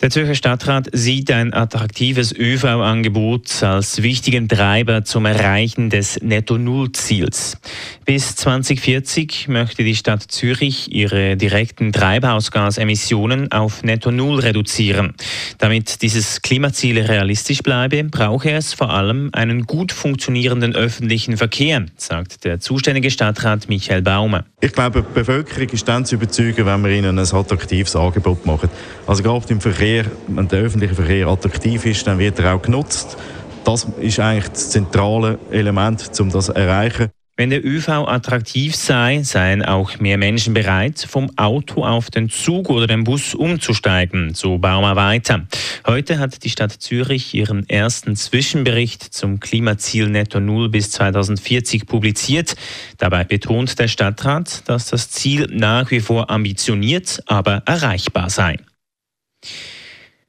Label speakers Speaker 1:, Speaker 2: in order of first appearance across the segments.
Speaker 1: Der Zürcher Stadtrat sieht ein attraktives ÖV-Angebot als wichtigen Treiber zum Erreichen des Netto-Null-Ziels. Bis 2040 möchte die Stadt Zürich ihre direkten Treibhausgasemissionen auf Netto-Null reduzieren. Damit dieses Klimaziel realistisch bleibe, brauche es vor allem einen gut funktionierenden öffentlichen Verkehr, sagt der zuständige Stadtrat Michael Baumer.
Speaker 2: Ich glaube, die Bevölkerung ist dann zu überzeugen, wenn wir ihnen ein attraktives Angebot machen. Also gerade im Verkehr, wenn der öffentliche Verkehr attraktiv ist, dann wird er auch genutzt. Das ist eigentlich das zentrale Element, um das zu erreichen.
Speaker 1: Wenn der ÖV attraktiv sei, seien auch mehr Menschen bereit, vom Auto auf den Zug oder den Bus umzusteigen, so Baumer weiter. Heute hat die Stadt Zürich ihren ersten Zwischenbericht zum Klimaziel Netto Null bis 2040 publiziert. Dabei betont der Stadtrat, dass das Ziel nach wie vor ambitioniert, aber erreichbar sei.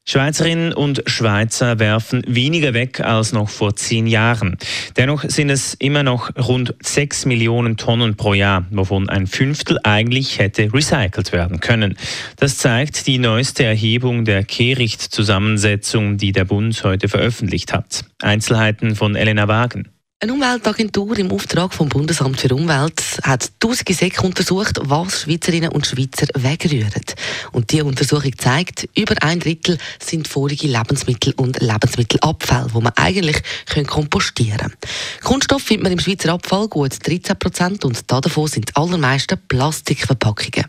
Speaker 1: Schweizerinnen und Schweizer werfen weniger weg als noch vor zehn Jahren. Dennoch sind es immer noch rund sechs Millionen Tonnen pro Jahr, wovon ein Fünftel eigentlich hätte recycelt werden können. Das zeigt die neueste Erhebung der Kehrichtzusammensetzung, die der Bund heute veröffentlicht hat. Einzelheiten von Elena Wagen.
Speaker 3: Eine Umweltagentur im Auftrag vom Bundesamt für Umwelt hat tausende Säcke untersucht, was Schweizerinnen und Schweizer wegrühren. Und die Untersuchung zeigt, über ein Drittel sind vorige Lebensmittel und Lebensmittelabfälle, wo man eigentlich kompostieren können. Kunststoff findet man im Schweizer Abfall gut 13 Prozent und davon sind die allermeisten Plastikverpackungen.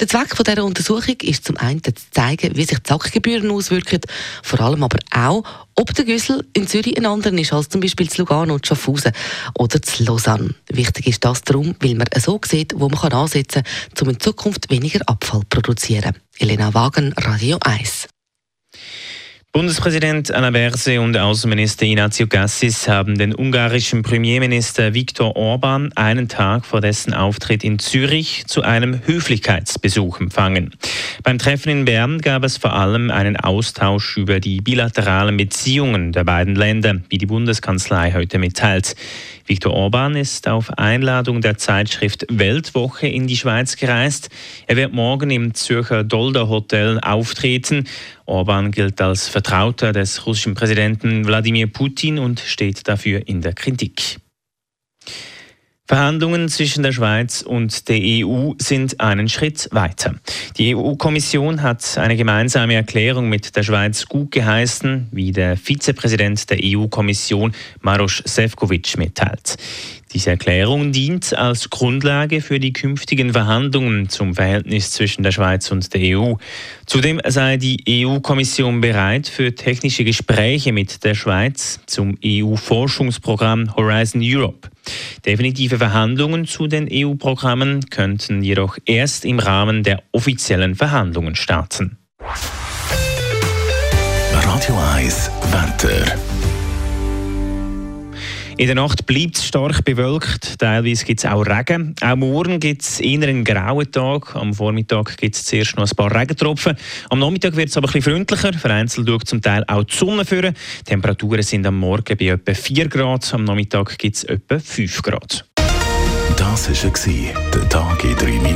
Speaker 3: Der Zweck dieser Untersuchung ist zum einen zu zeigen, wie sich die Sackgebühren auswirken, vor allem aber auch, ob der Güssel in Zürich ein anderer ist als zum Beispiel zu Lugano und Schaffhausen oder zu Lausanne. Wichtig ist das darum, weil man so sieht, wo man ansetzen kann, um in Zukunft weniger Abfall zu produzieren. Elena Wagen, Radio 1.
Speaker 1: Bundespräsident Anna Berse und Außenminister Ignazio Gassis haben den ungarischen Premierminister Viktor Orban einen Tag vor dessen Auftritt in Zürich zu einem Höflichkeitsbesuch empfangen. Beim Treffen in Bern gab es vor allem einen Austausch über die bilateralen Beziehungen der beiden Länder, wie die Bundeskanzlei heute mitteilt. Viktor Orban ist auf Einladung der Zeitschrift Weltwoche in die Schweiz gereist. Er wird morgen im Zürcher Dolder Hotel auftreten. Orban gilt als Vertrauter des russischen Präsidenten Wladimir Putin und steht dafür in der Kritik. Verhandlungen zwischen der Schweiz und der EU sind einen Schritt weiter. Die EU-Kommission hat eine gemeinsame Erklärung mit der Schweiz gut geheißen, wie der Vizepräsident der EU-Kommission Maros Sefcovic mitteilt. Diese Erklärung dient als Grundlage für die künftigen Verhandlungen zum Verhältnis zwischen der Schweiz und der EU. Zudem sei die EU-Kommission bereit für technische Gespräche mit der Schweiz zum EU-Forschungsprogramm Horizon Europe. Definitive Verhandlungen zu den EU-Programmen könnten jedoch erst im Rahmen der offiziellen Verhandlungen starten.
Speaker 4: Radio 1 Wetter.
Speaker 1: In der Nacht bleibt es stark bewölkt, teilweise gibt es auch Regen. Auch morgen gibt es eher einen grauen Tag. Am Vormittag gibt es zuerst noch ein paar Regentropfen. Am Nachmittag wird es aber bisschen freundlicher. Vereinzelt schaut zum Teil auch die Sonne führen. Temperaturen sind am Morgen bei etwa 4 Grad, am Nachmittag gibt es etwa 5 Grad.
Speaker 4: Das war der Tag in 3 Minuten.